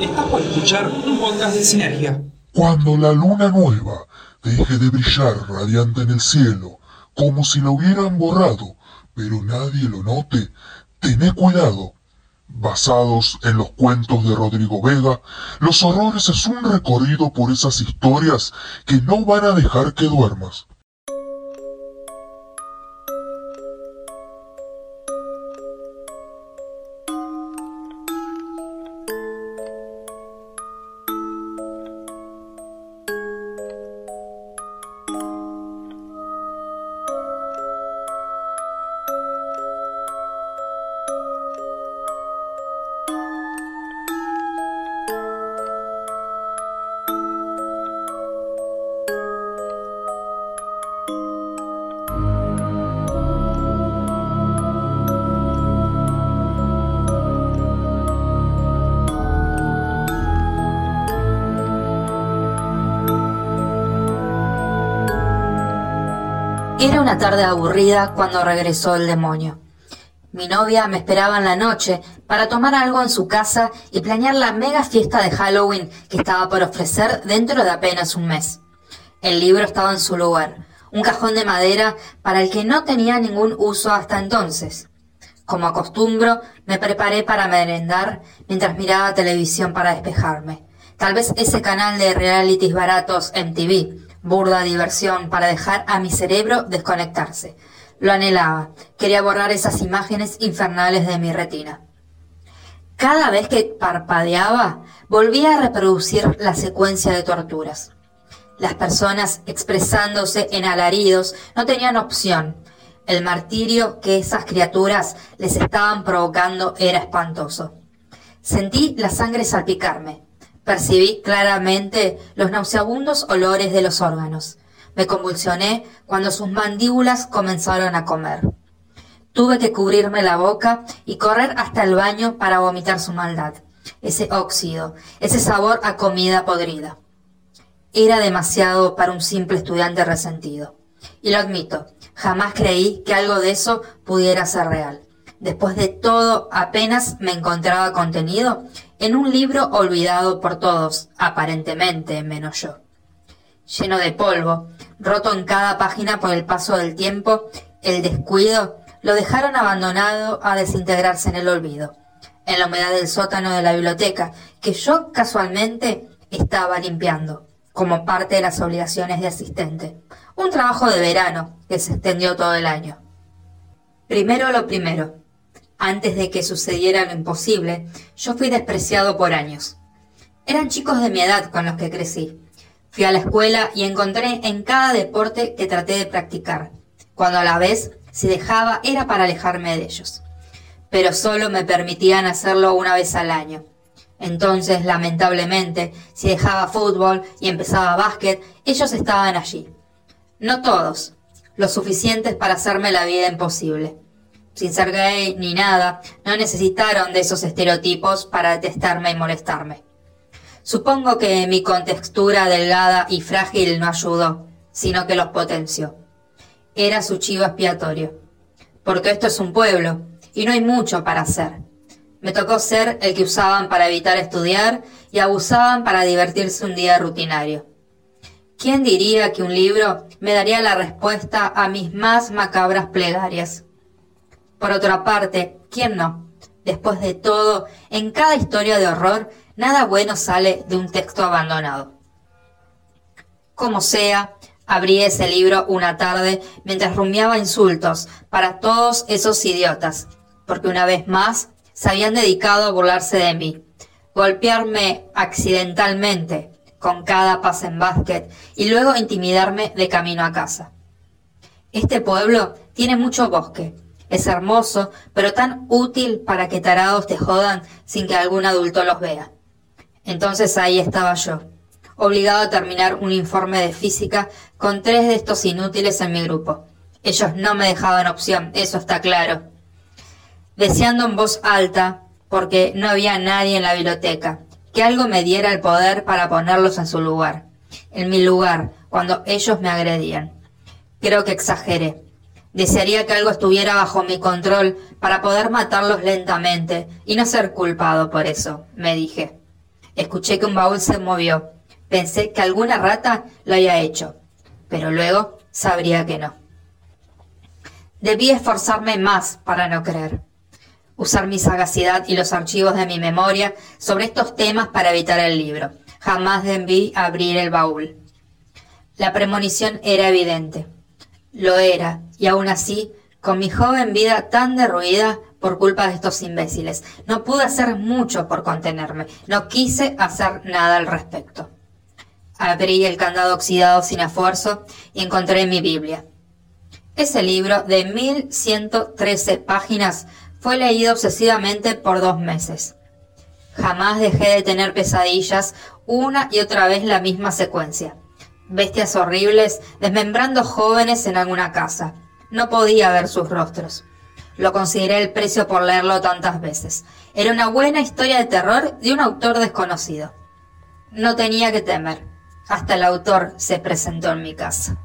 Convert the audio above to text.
Estás por escuchar un podcast de Sinergia. Cuando la luna nueva deje de brillar radiante en el cielo, como si la hubieran borrado, pero nadie lo note, tené cuidado. Basados en los cuentos de Rodrigo Vega, Los Horrores es un recorrido por esas historias que no van a dejar que duermas. Era una tarde aburrida cuando regresó el demonio. Mi novia me esperaba en la noche para tomar algo en su casa y planear la mega fiesta de Halloween que estaba por ofrecer dentro de apenas un mes. El libro estaba en su lugar, un cajón de madera para el que no tenía ningún uso hasta entonces. Como acostumbro, me preparé para merendar mientras miraba televisión para despejarme. Tal vez ese canal de realities baratos MTV, burda diversión para dejar a mi cerebro desconectarse. Lo anhelaba, quería borrar esas imágenes infernales de mi retina. Cada vez que parpadeaba, volvía a reproducir la secuencia de torturas. Las personas expresándose en alaridos no tenían opción. El martirio que esas criaturas les estaban provocando era espantoso. Sentí la sangre salpicarme. Percibí claramente los nauseabundos olores de los órganos. Me convulsioné cuando sus mandíbulas comenzaron a comer. Tuve que cubrirme la boca y correr hasta el baño para vomitar su maldad, ese óxido, ese sabor a comida podrida. Era demasiado para un simple estudiante resentido. Y lo admito, jamás creí que algo de eso pudiera ser real. Después de todo, apenas me encontraba contenido en un libro olvidado por todos, aparentemente menos yo. Lleno de polvo, roto en cada página por el paso del tiempo, el descuido, lo dejaron abandonado a desintegrarse en el olvido, en la humedad del sótano de la biblioteca, que yo casualmente estaba limpiando, como parte de las obligaciones de asistente. Un trabajo de verano que se extendió todo el año. Primero lo primero. Antes de que sucediera lo imposible, yo fui despreciado por años. Eran chicos de mi edad con los que crecí. Fui a la escuela y encontré en cada deporte que traté de practicar, cuando a la vez, si dejaba, era para alejarme de ellos. Pero solo me permitían hacerlo una vez al año. Entonces, lamentablemente, si dejaba fútbol y empezaba básquet, ellos estaban allí. No todos, lo suficientes para hacerme la vida imposible sin ser gay ni nada, no necesitaron de esos estereotipos para detestarme y molestarme. Supongo que mi contextura delgada y frágil no ayudó, sino que los potenció. Era su chivo expiatorio. Porque esto es un pueblo, y no hay mucho para hacer. Me tocó ser el que usaban para evitar estudiar y abusaban para divertirse un día rutinario. ¿Quién diría que un libro me daría la respuesta a mis más macabras plegarias? Por otra parte, ¿quién no? Después de todo, en cada historia de horror, nada bueno sale de un texto abandonado. Como sea, abrí ese libro una tarde mientras rumiaba insultos para todos esos idiotas, porque una vez más se habían dedicado a burlarse de mí, golpearme accidentalmente con cada pase en básquet y luego intimidarme de camino a casa. Este pueblo tiene mucho bosque, es hermoso, pero tan útil para que tarados te jodan sin que algún adulto los vea. Entonces ahí estaba yo, obligado a terminar un informe de física con tres de estos inútiles en mi grupo. Ellos no me dejaban opción, eso está claro. Deseando en voz alta, porque no había nadie en la biblioteca, que algo me diera el poder para ponerlos en su lugar, en mi lugar, cuando ellos me agredían. Creo que exageré. Desearía que algo estuviera bajo mi control para poder matarlos lentamente y no ser culpado por eso, me dije. Escuché que un baúl se movió. Pensé que alguna rata lo había hecho, pero luego sabría que no. Debí esforzarme más para no creer. Usar mi sagacidad y los archivos de mi memoria sobre estos temas para evitar el libro. Jamás debí abrir el baúl. La premonición era evidente. Lo era, y aún así, con mi joven vida tan derruida por culpa de estos imbéciles, no pude hacer mucho por contenerme. No quise hacer nada al respecto. Abrí el candado oxidado sin esfuerzo y encontré mi Biblia. Ese libro de 1113 páginas fue leído obsesivamente por dos meses. Jamás dejé de tener pesadillas una y otra vez la misma secuencia. Bestias horribles desmembrando jóvenes en alguna casa. No podía ver sus rostros. Lo consideré el precio por leerlo tantas veces. Era una buena historia de terror de un autor desconocido. No tenía que temer. Hasta el autor se presentó en mi casa.